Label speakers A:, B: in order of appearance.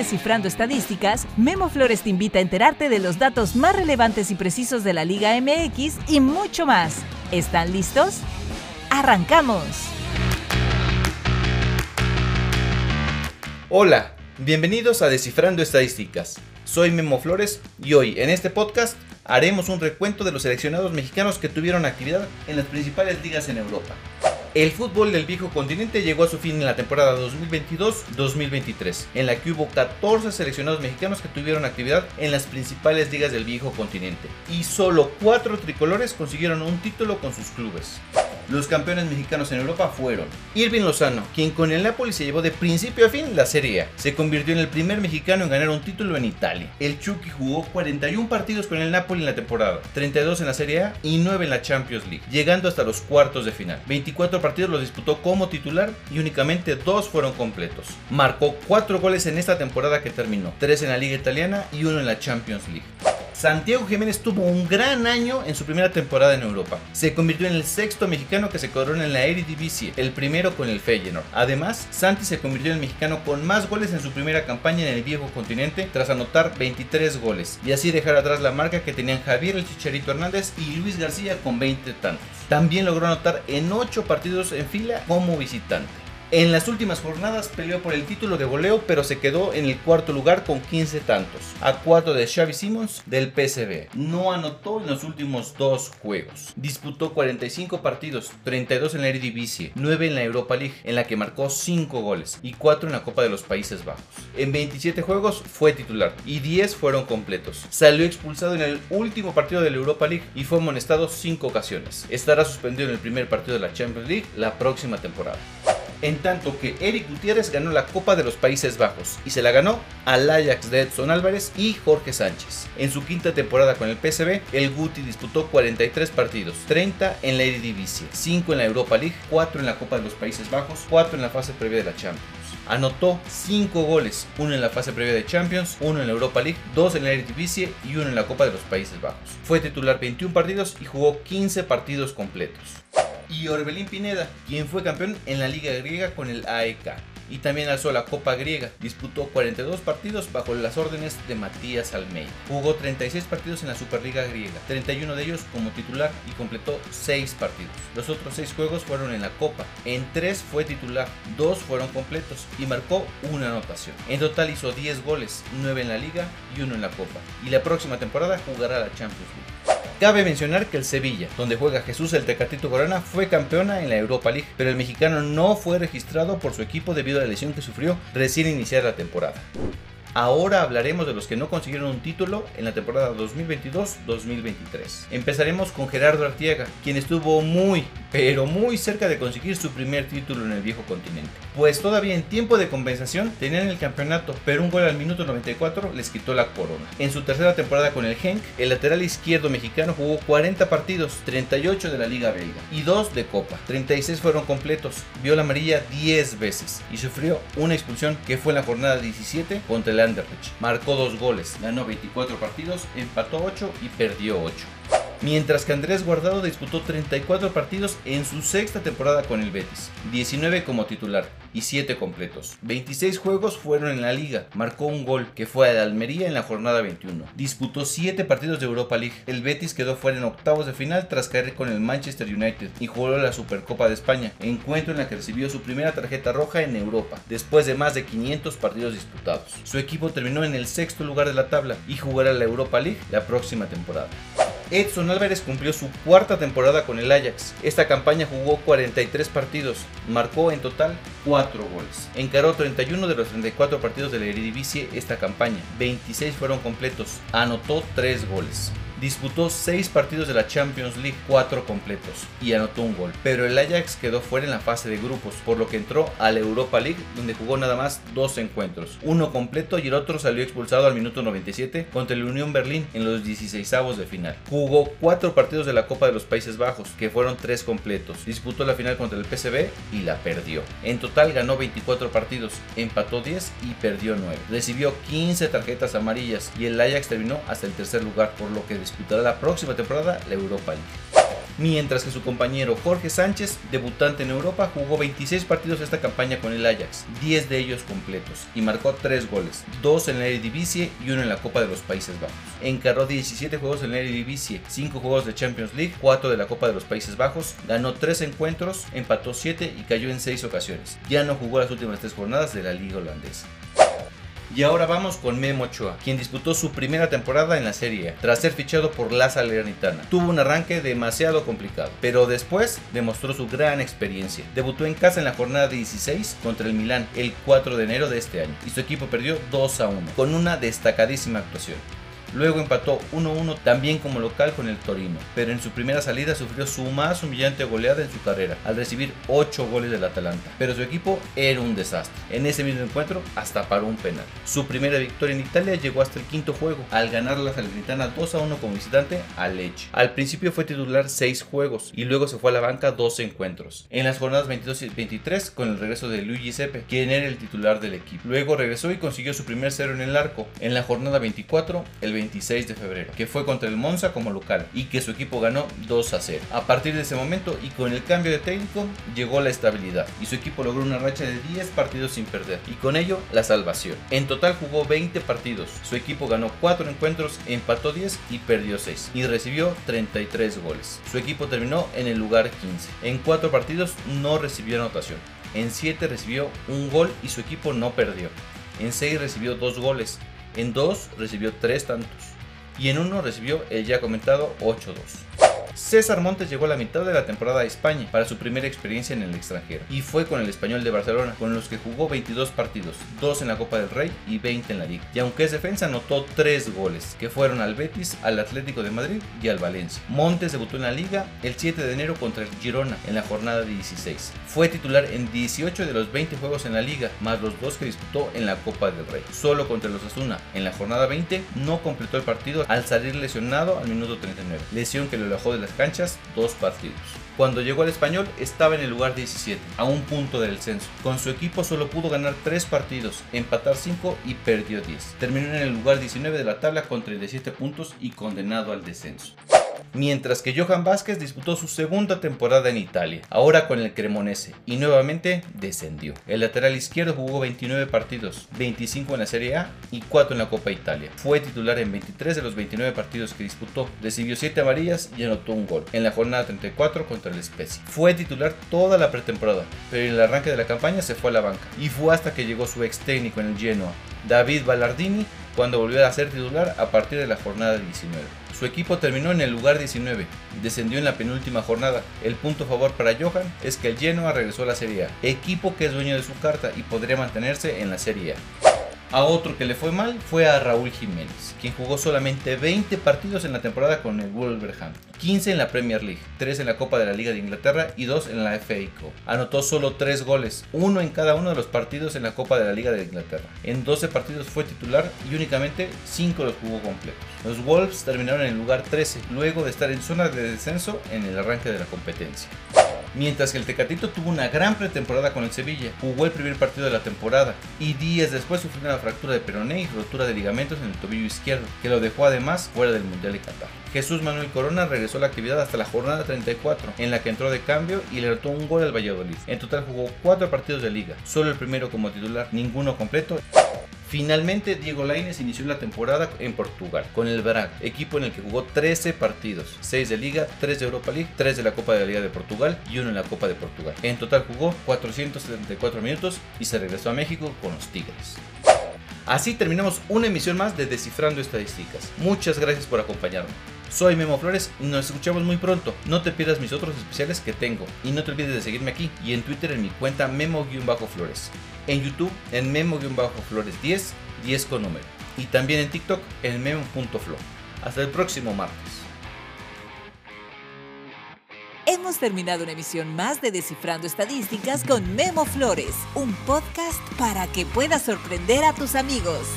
A: Descifrando Estadísticas, Memo Flores te invita a enterarte de los datos más relevantes y precisos de la Liga MX y mucho más. ¿Están listos? ¡Arrancamos!
B: Hola, bienvenidos a Descifrando Estadísticas. Soy Memo Flores y hoy en este podcast haremos un recuento de los seleccionados mexicanos que tuvieron actividad en las principales ligas en Europa. El fútbol del viejo continente llegó a su fin en la temporada 2022-2023, en la que hubo 14 seleccionados mexicanos que tuvieron actividad en las principales ligas del viejo continente, y solo 4 tricolores consiguieron un título con sus clubes. Los campeones mexicanos en Europa fueron Irving Lozano, quien con el Napoli se llevó de principio a fin la Serie A. Se convirtió en el primer mexicano en ganar un título en Italia. El Chucky jugó 41 partidos con el Napoli en la temporada, 32 en la Serie A y 9 en la Champions League, llegando hasta los cuartos de final. 24 partidos los disputó como titular y únicamente 2 fueron completos. Marcó 4 goles en esta temporada que terminó, 3 en la Liga Italiana y 1 en la Champions League. Santiago Jiménez tuvo un gran año en su primera temporada en Europa. Se convirtió en el sexto mexicano que se corona en la Eredivisie, el primero con el Feyenoord. Además, Santi se convirtió en el mexicano con más goles en su primera campaña en el viejo continente tras anotar 23 goles y así dejar atrás la marca que tenían Javier el Chicharito Hernández y Luis García con 20 tantos. También logró anotar en 8 partidos en fila como visitante. En las últimas jornadas peleó por el título de goleo, pero se quedó en el cuarto lugar con 15 tantos, a 4 de Xavi Simons del PSV. No anotó en los últimos dos juegos. Disputó 45 partidos, 32 en la Eredivisie, 9 en la Europa League, en la que marcó 5 goles y 4 en la Copa de los Países Bajos. En 27 juegos fue titular y 10 fueron completos. Salió expulsado en el último partido de la Europa League y fue amonestado 5 ocasiones. Estará suspendido en el primer partido de la Champions League la próxima temporada en tanto que Eric Gutiérrez ganó la Copa de los Países Bajos y se la ganó al Ajax de Edson Álvarez y Jorge Sánchez. En su quinta temporada con el PSV, el Guti disputó 43 partidos, 30 en la Eredivisie, 5 en la Europa League, 4 en la Copa de los Países Bajos, 4 en la fase previa de la Champions. Anotó 5 goles, uno en la fase previa de Champions, uno en la Europa League, 2 en la Eredivisie y uno en la Copa de los Países Bajos. Fue titular 21 partidos y jugó 15 partidos completos y Orbelín Pineda, quien fue campeón en la Liga Griega con el AEK y también alzó la Copa Griega. Disputó 42 partidos bajo las órdenes de Matías Almeida. Jugó 36 partidos en la Superliga Griega, 31 de ellos como titular y completó 6 partidos. Los otros 6 juegos fueron en la Copa. En 3 fue titular, 2 fueron completos y marcó una anotación. En total hizo 10 goles, 9 en la Liga y 1 en la Copa. Y la próxima temporada jugará la Champions League. Cabe mencionar que el Sevilla, donde juega Jesús el Tecatito Corona, fue campeona en la Europa League, pero el mexicano no fue registrado por su equipo debido a la lesión que sufrió recién iniciada la temporada. Ahora hablaremos de los que no consiguieron un título en la temporada 2022-2023. Empezaremos con Gerardo Artiaga, quien estuvo muy, pero muy cerca de conseguir su primer título en el viejo continente. Pues todavía en tiempo de compensación tenían el campeonato, pero un gol al minuto 94 les quitó la corona. En su tercera temporada con el Genk, el lateral izquierdo mexicano jugó 40 partidos, 38 de la Liga Belga y 2 de Copa. 36 fueron completos, vio la amarilla 10 veces y sufrió una expulsión que fue en la jornada 17 contra el Anderlecht. Marcó dos goles, ganó 24 partidos, empató 8 y perdió 8 mientras que Andrés Guardado disputó 34 partidos en su sexta temporada con el Betis, 19 como titular y 7 completos. 26 juegos fueron en la liga, marcó un gol que fue a Almería en la jornada 21. Disputó 7 partidos de Europa League. El Betis quedó fuera en octavos de final tras caer con el Manchester United y jugó la Supercopa de España, encuentro en la que recibió su primera tarjeta roja en Europa, después de más de 500 partidos disputados. Su equipo terminó en el sexto lugar de la tabla y jugará la Europa League la próxima temporada. Edson Álvarez cumplió su cuarta temporada con el Ajax. Esta campaña jugó 43 partidos, marcó en total 4 goles. Encaró 31 de los 34 partidos de la Eredivisie esta campaña, 26 fueron completos, anotó 3 goles. Disputó 6 partidos de la Champions League, 4 completos, y anotó un gol. Pero el Ajax quedó fuera en la fase de grupos, por lo que entró a la Europa League, donde jugó nada más 2 encuentros. Uno completo y el otro salió expulsado al minuto 97 contra el Unión Berlín en los 16avos de final. Jugó 4 partidos de la Copa de los Países Bajos, que fueron 3 completos. Disputó la final contra el PSV y la perdió. En total ganó 24 partidos, empató 10 y perdió 9. Recibió 15 tarjetas amarillas y el Ajax terminó hasta el tercer lugar, por lo que disputará la próxima temporada la Europa League. mientras que su compañero Jorge Sánchez, debutante en Europa, jugó 26 partidos esta campaña con el Ajax, 10 de ellos completos, y marcó 3 goles, 2 en la Eredivisie y 1 en la Copa de los Países Bajos. Encarró 17 juegos en la Eredivisie, 5 juegos de Champions League, 4 de la Copa de los Países Bajos, ganó 3 encuentros, empató 7 y cayó en 6 ocasiones. Ya no jugó las últimas 3 jornadas de la Liga Holandesa. Y ahora vamos con Memo Ochoa, quien disputó su primera temporada en la Serie tras ser fichado por la Salernitana. Tuvo un arranque demasiado complicado, pero después demostró su gran experiencia. Debutó en casa en la jornada 16 contra el Milán el 4 de enero de este año y su equipo perdió 2 a 1 con una destacadísima actuación. Luego empató 1-1 también como local con el Torino, pero en su primera salida sufrió su más humillante goleada en su carrera, al recibir 8 goles del Atalanta. Pero su equipo era un desastre. En ese mismo encuentro hasta paró un penal. Su primera victoria en Italia llegó hasta el quinto juego, al ganar la Salernitana 2-1 como visitante a Lecce. Al principio fue titular 6 juegos y luego se fue a la banca 12 encuentros. En las jornadas 22 y 23 con el regreso de Luigi Sepe, quien era el titular del equipo. Luego regresó y consiguió su primer cero en el arco. En la jornada 24, el 26 de febrero, que fue contra el Monza como local y que su equipo ganó 2 a 0. A partir de ese momento y con el cambio de técnico llegó la estabilidad y su equipo logró una racha de 10 partidos sin perder y con ello la salvación. En total jugó 20 partidos, su equipo ganó 4 encuentros, empató 10 y perdió 6 y recibió 33 goles. Su equipo terminó en el lugar 15. En 4 partidos no recibió anotación. En 7 recibió un gol y su equipo no perdió. En 6 recibió 2 goles. En 2 recibió 3 tantos. Y en uno recibió el ya comentado 8-2. César Montes llegó a la mitad de la temporada a España para su primera experiencia en el extranjero y fue con el Español de Barcelona, con los que jugó 22 partidos, 2 en la Copa del Rey y 20 en la Liga. Y aunque es defensa, anotó 3 goles, que fueron al Betis, al Atlético de Madrid y al Valencia. Montes debutó en la Liga el 7 de enero contra el Girona en la jornada 16. Fue titular en 18 de los 20 juegos en la Liga, más los 2 que disputó en la Copa del Rey. Solo contra los Asuna en la jornada 20 no completó el partido al salir lesionado al minuto 39, lesión que lo alejó de las canchas dos partidos. Cuando llegó al español estaba en el lugar 17, a un punto del censo. Con su equipo solo pudo ganar 3 partidos, empatar 5 y perdió 10. Terminó en el lugar 19 de la tabla con 37 puntos y condenado al descenso mientras que Johan Vázquez disputó su segunda temporada en Italia, ahora con el Cremonese, y nuevamente descendió. El lateral izquierdo jugó 29 partidos, 25 en la Serie A y 4 en la Copa Italia. Fue titular en 23 de los 29 partidos que disputó, recibió 7 amarillas y anotó un gol en la jornada 34 contra el Spezia. Fue titular toda la pretemporada, pero en el arranque de la campaña se fue a la banca, y fue hasta que llegó su ex técnico en el Genoa, David Ballardini, cuando volvió a ser titular a partir de la jornada 19. Su equipo terminó en el lugar 19, descendió en la penúltima jornada. El punto favor para Johan es que el Genoa regresó a la Serie A, equipo que es dueño de su carta y podría mantenerse en la Serie A. A otro que le fue mal fue a Raúl Jiménez, quien jugó solamente 20 partidos en la temporada con el Wolverhampton, 15 en la Premier League, 3 en la Copa de la Liga de Inglaterra y 2 en la FA Cup. Anotó solo 3 goles, uno en cada uno de los partidos en la Copa de la Liga de Inglaterra. En 12 partidos fue titular y únicamente 5 los jugó completos. Los Wolves terminaron en el lugar 13, luego de estar en zona de descenso en el arranque de la competencia. Mientras que el Tecatito tuvo una gran pretemporada con el Sevilla, jugó el primer partido de la temporada y días después sufrió una fractura de peroné y rotura de ligamentos en el tobillo izquierdo, que lo dejó además fuera del Mundial de Qatar. Jesús Manuel Corona regresó a la actividad hasta la jornada 34, en la que entró de cambio y le anotó un gol al Valladolid. En total jugó 4 partidos de liga, solo el primero como titular, ninguno completo Finalmente, Diego Lainez inició la temporada en Portugal con el Braga, equipo en el que jugó 13 partidos, 6 de Liga, 3 de Europa League, 3 de la Copa de la Liga de Portugal y 1 en la Copa de Portugal. En total jugó 474 minutos y se regresó a México con los Tigres. Así terminamos una emisión más de Descifrando Estadísticas. Muchas gracias por acompañarme. Soy Memo Flores y nos escuchamos muy pronto. No te pierdas mis otros especiales que tengo. Y no te olvides de seguirme aquí y en Twitter en mi cuenta Memo-Flores. En YouTube en Memo-Flores 10, 10 con número. Y también en TikTok en Memo.flo. Hasta el próximo martes.
A: Hemos terminado una emisión más de Descifrando Estadísticas con Memo Flores, un podcast para que puedas sorprender a tus amigos.